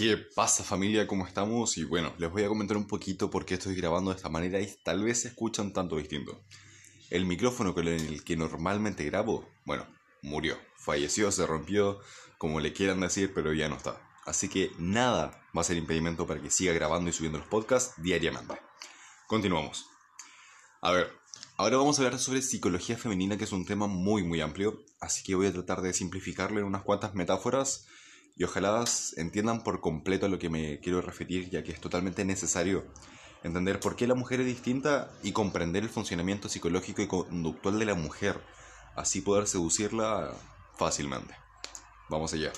¿Qué pasa familia? ¿Cómo estamos? Y bueno, les voy a comentar un poquito por qué estoy grabando de esta manera y tal vez se escuchan tanto distinto. El micrófono con el que normalmente grabo, bueno, murió, falleció, se rompió, como le quieran decir, pero ya no está. Así que nada va a ser impedimento para que siga grabando y subiendo los podcasts diariamente. Continuamos. A ver, ahora vamos a hablar sobre psicología femenina, que es un tema muy muy amplio, así que voy a tratar de simplificarlo en unas cuantas metáforas y ojalá entiendan por completo a lo que me quiero referir, ya que es totalmente necesario entender por qué la mujer es distinta y comprender el funcionamiento psicológico y conductual de la mujer, así poder seducirla fácilmente. Vamos allá.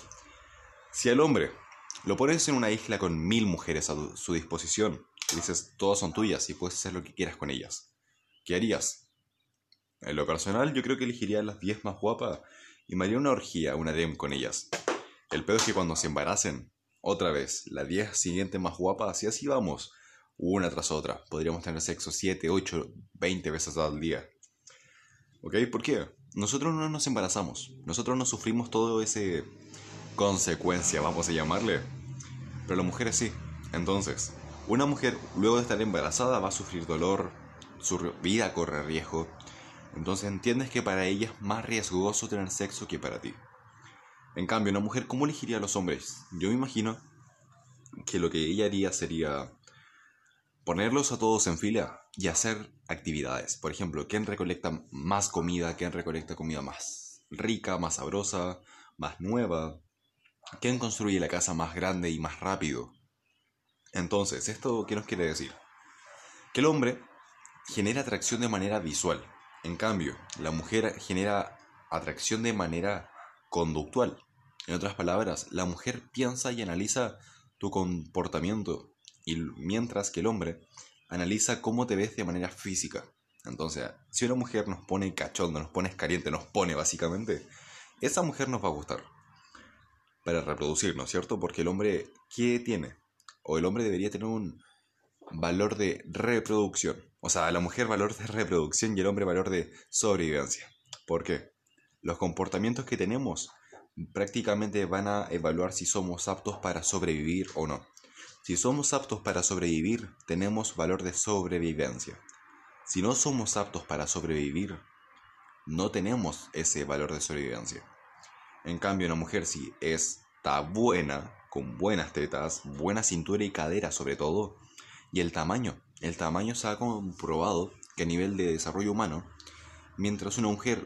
Si al hombre lo pones en una isla con mil mujeres a su disposición, y dices todas son tuyas y puedes hacer lo que quieras con ellas, ¿qué harías? En lo personal, yo creo que elegiría las 10 más guapas y me haría una orgía, una dem con ellas. El pedo es que cuando se embaracen, otra vez, la 10 siguiente más guapa, así así vamos, una tras otra. Podríamos tener sexo 7, 8, 20 veces al día. ¿Ok? ¿Por qué? Nosotros no nos embarazamos, nosotros no sufrimos todo ese consecuencia, vamos a llamarle. Pero las mujeres sí. Entonces, una mujer luego de estar embarazada va a sufrir dolor, su vida corre riesgo. Entonces entiendes que para ella es más riesgoso tener sexo que para ti. En cambio, una mujer, ¿cómo elegiría a los hombres? Yo me imagino que lo que ella haría sería ponerlos a todos en fila y hacer actividades. Por ejemplo, ¿quién recolecta más comida? ¿Quién recolecta comida más rica, más sabrosa, más nueva? ¿Quién construye la casa más grande y más rápido? Entonces, ¿esto qué nos quiere decir? Que el hombre genera atracción de manera visual. En cambio, la mujer genera atracción de manera conductual. En otras palabras, la mujer piensa y analiza tu comportamiento, y mientras que el hombre analiza cómo te ves de manera física. Entonces, si una mujer nos pone cachondo, nos pone caliente, nos pone básicamente, esa mujer nos va a gustar para reproducirnos, ¿cierto? Porque el hombre, ¿qué tiene? O el hombre debería tener un valor de reproducción. O sea, la mujer valor de reproducción y el hombre valor de sobrevivencia. ¿Por qué? Los comportamientos que tenemos prácticamente van a evaluar si somos aptos para sobrevivir o no. Si somos aptos para sobrevivir, tenemos valor de sobrevivencia. Si no somos aptos para sobrevivir, no tenemos ese valor de sobrevivencia. En cambio, una mujer si está buena, con buenas tetas, buena cintura y cadera sobre todo, y el tamaño. El tamaño se ha comprobado que a nivel de desarrollo humano, mientras una mujer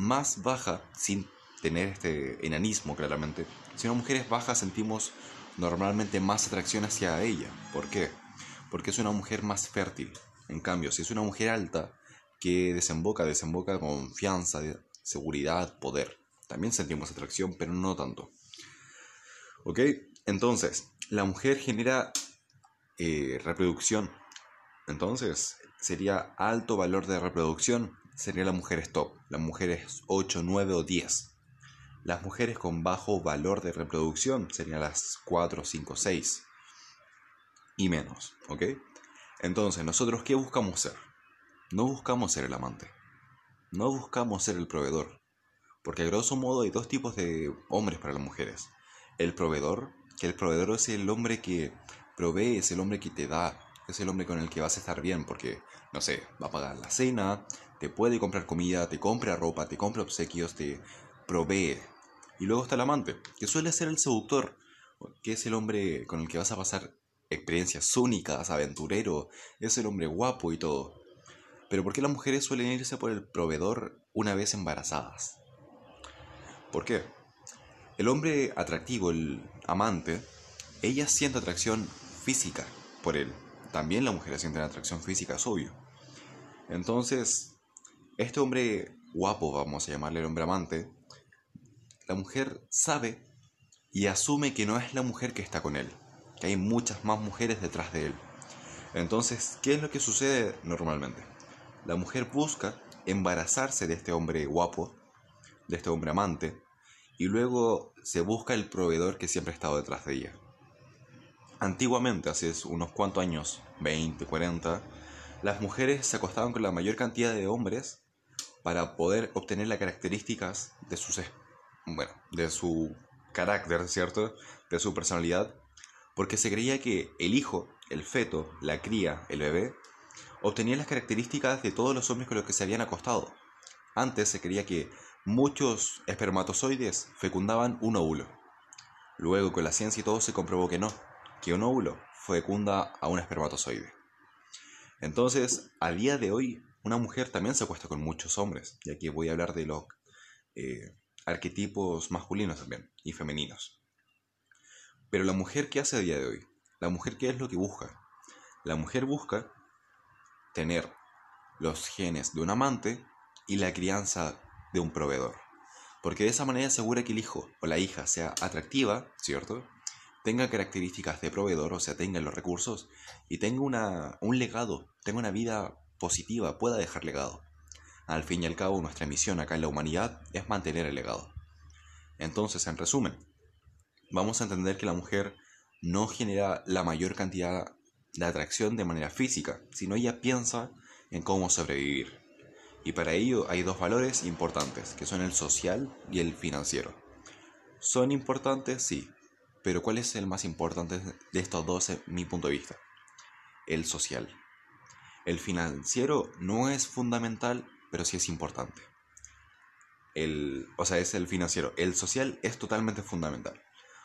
más baja, sin tener este enanismo claramente, si una mujer es baja sentimos normalmente más atracción hacia ella. ¿Por qué? Porque es una mujer más fértil. En cambio, si es una mujer alta, que desemboca, desemboca confianza, seguridad, poder. También sentimos atracción, pero no tanto. ¿Ok? Entonces, la mujer genera eh, reproducción. Entonces, sería alto valor de reproducción sería la mujer top, las mujeres 8, 9 o 10. Las mujeres con bajo valor de reproducción serían las 4, 5, 6 y menos, ¿ok? Entonces, nosotros qué buscamos ser? No buscamos ser el amante, no buscamos ser el proveedor, porque a grosso modo hay dos tipos de hombres para las mujeres. El proveedor, que el proveedor es el hombre que provee, es el hombre que te da, es el hombre con el que vas a estar bien, porque, no sé, va a pagar la cena, te puede comprar comida, te compra ropa, te compra obsequios, te provee. Y luego está el amante, que suele ser el seductor, que es el hombre con el que vas a pasar experiencias únicas, aventurero, es el hombre guapo y todo. Pero ¿por qué las mujeres suelen irse por el proveedor una vez embarazadas? ¿Por qué? El hombre atractivo, el amante, ella siente atracción física por él. También las mujeres sienten atracción física, es obvio. Entonces, este hombre guapo, vamos a llamarle el hombre amante, la mujer sabe y asume que no es la mujer que está con él, que hay muchas más mujeres detrás de él. Entonces, ¿qué es lo que sucede normalmente? La mujer busca embarazarse de este hombre guapo, de este hombre amante, y luego se busca el proveedor que siempre ha estado detrás de ella. Antiguamente, hace unos cuantos años, 20, 40, las mujeres se acostaban con la mayor cantidad de hombres para poder obtener las características de sus bueno, de su carácter, ¿cierto? De su personalidad, porque se creía que el hijo, el feto, la cría, el bebé, obtenía las características de todos los hombres con los que se habían acostado. Antes se creía que muchos espermatozoides fecundaban un óvulo. Luego con la ciencia y todo se comprobó que no, que un óvulo fecunda a un espermatozoide. Entonces, a día de hoy, una mujer también se acuesta con muchos hombres, y aquí voy a hablar de los eh, arquetipos masculinos también y femeninos. Pero la mujer, ¿qué hace a día de hoy? La mujer, ¿qué es lo que busca? La mujer busca tener los genes de un amante y la crianza de un proveedor. Porque de esa manera asegura que el hijo o la hija sea atractiva, ¿cierto? Tenga características de proveedor, o sea, tenga los recursos y tenga una, un legado, tenga una vida positiva, pueda dejar legado. Al fin y al cabo, nuestra misión acá en la humanidad es mantener el legado. Entonces, en resumen, vamos a entender que la mujer no genera la mayor cantidad de atracción de manera física, sino ella piensa en cómo sobrevivir. Y para ello hay dos valores importantes, que son el social y el financiero. ¿Son importantes? Sí. Pero ¿cuál es el más importante de estos dos en mi punto de vista? El social. El financiero no es fundamental, pero sí es importante. El, o sea, es el financiero. El social es totalmente fundamental.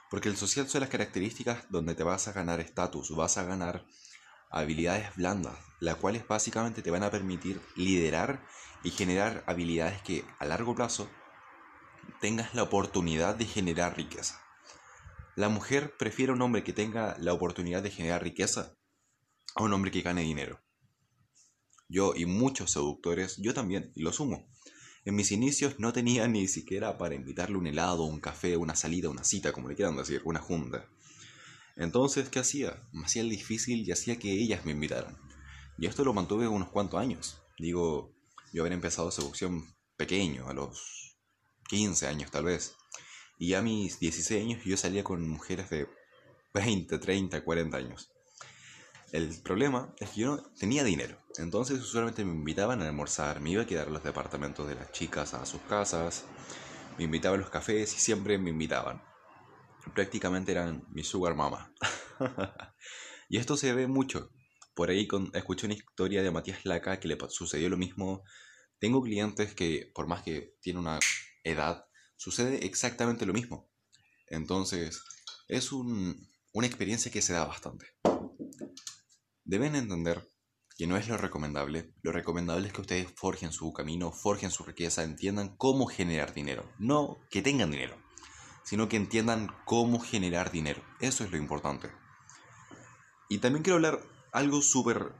Porque el social son las características donde te vas a ganar estatus, vas a ganar habilidades blandas, las cuales básicamente te van a permitir liderar y generar habilidades que a largo plazo tengas la oportunidad de generar riqueza. La mujer prefiere un hombre que tenga la oportunidad de generar riqueza a un hombre que gane dinero. Yo y muchos seductores, yo también, y lo sumo. En mis inicios no tenía ni siquiera para invitarle un helado, un café, una salida, una cita, como le quieran decir, una junta. Entonces, ¿qué hacía? Me hacía el difícil y hacía que ellas me invitaran. Y esto lo mantuve unos cuantos años. Digo, yo había empezado seducción pequeño, a los 15 años tal vez. Y a mis 16 años yo salía con mujeres de 20, 30, 40 años. El problema es que yo no tenía dinero. Entonces usualmente me invitaban a almorzar, me iba a quedar en los departamentos de las chicas a sus casas, me invitaban a los cafés y siempre me invitaban. Prácticamente eran mi sugar mama. y esto se ve mucho. Por ahí escuché una historia de Matías Laca que le sucedió lo mismo tengo clientes que, por más que tienen una edad, sucede exactamente lo mismo. Entonces, es una experiencia que se da bastante. Deben entender que no es lo recomendable. Lo recomendable es que ustedes forjen su camino, forjen su riqueza, entiendan cómo generar dinero. No que tengan dinero, sino que entiendan cómo generar dinero. Eso es lo importante. Y también quiero hablar algo súper,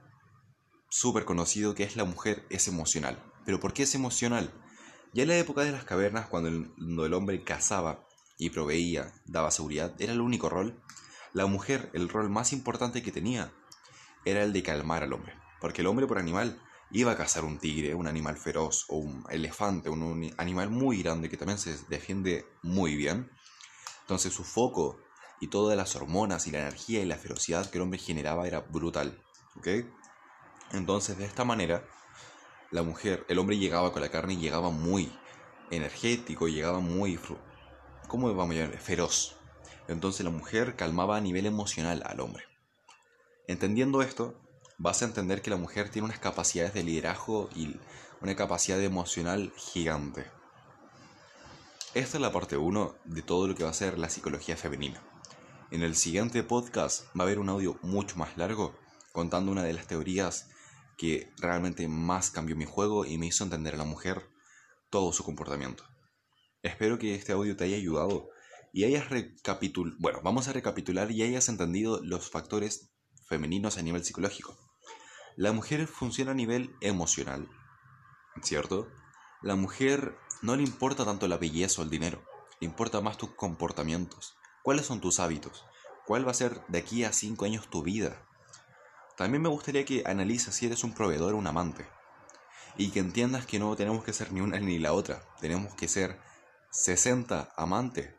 súper conocido que es la mujer es emocional. Pero ¿por qué es emocional? Ya en la época de las cavernas, cuando el, hombre cazaba y proveía, daba seguridad, era el único rol. La mujer, el rol más importante que tenía, era el de calmar al hombre. Porque el hombre por animal iba a cazar un tigre, un animal feroz, o un elefante, un, animal muy grande que también se defiende muy bien. Entonces su foco y todas las hormonas y la energía y la ferocidad que el hombre generaba era brutal. ¿Ok? Entonces de esta manera la mujer, el hombre llegaba con la carne y llegaba muy energético, llegaba muy, ¿cómo vamos a? Feroz. Entonces la mujer calmaba a nivel emocional al hombre. Entendiendo esto, vas a entender que la mujer tiene unas capacidades de liderazgo y una capacidad emocional gigante. Esta es la parte 1 de todo lo que va a ser la psicología femenina. En el siguiente podcast va a haber un audio mucho más largo contando una de las teorías que realmente más cambió mi juego y me hizo entender a la mujer todo su comportamiento. Espero que este audio te haya ayudado y hayas recapitulado, bueno, vamos a recapitular y hayas entendido los factores femeninos a nivel psicológico. La mujer funciona a nivel emocional, ¿cierto? La mujer no le importa tanto la belleza o el dinero, le importa más tus comportamientos. ¿Cuáles son tus hábitos? ¿Cuál va a ser de aquí a cinco años tu vida? También me gustaría que analices si eres un proveedor o un amante. Y que entiendas que no tenemos que ser ni una ni la otra. Tenemos que ser 60 amante,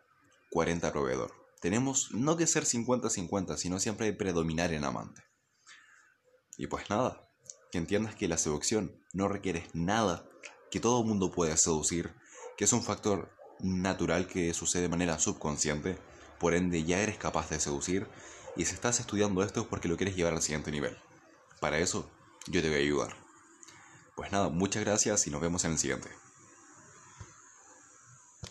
40 proveedor. Tenemos no que ser 50-50, sino siempre predominar en amante. Y pues nada, que entiendas que la seducción no requiere nada, que todo mundo puede seducir, que es un factor natural que sucede de manera subconsciente, por ende ya eres capaz de seducir Y si estás estudiando esto es porque lo quieres llevar al siguiente nivel. Para eso, yo te voy a ayudar. Pues nada, muchas gracias y nos vemos en el siguiente.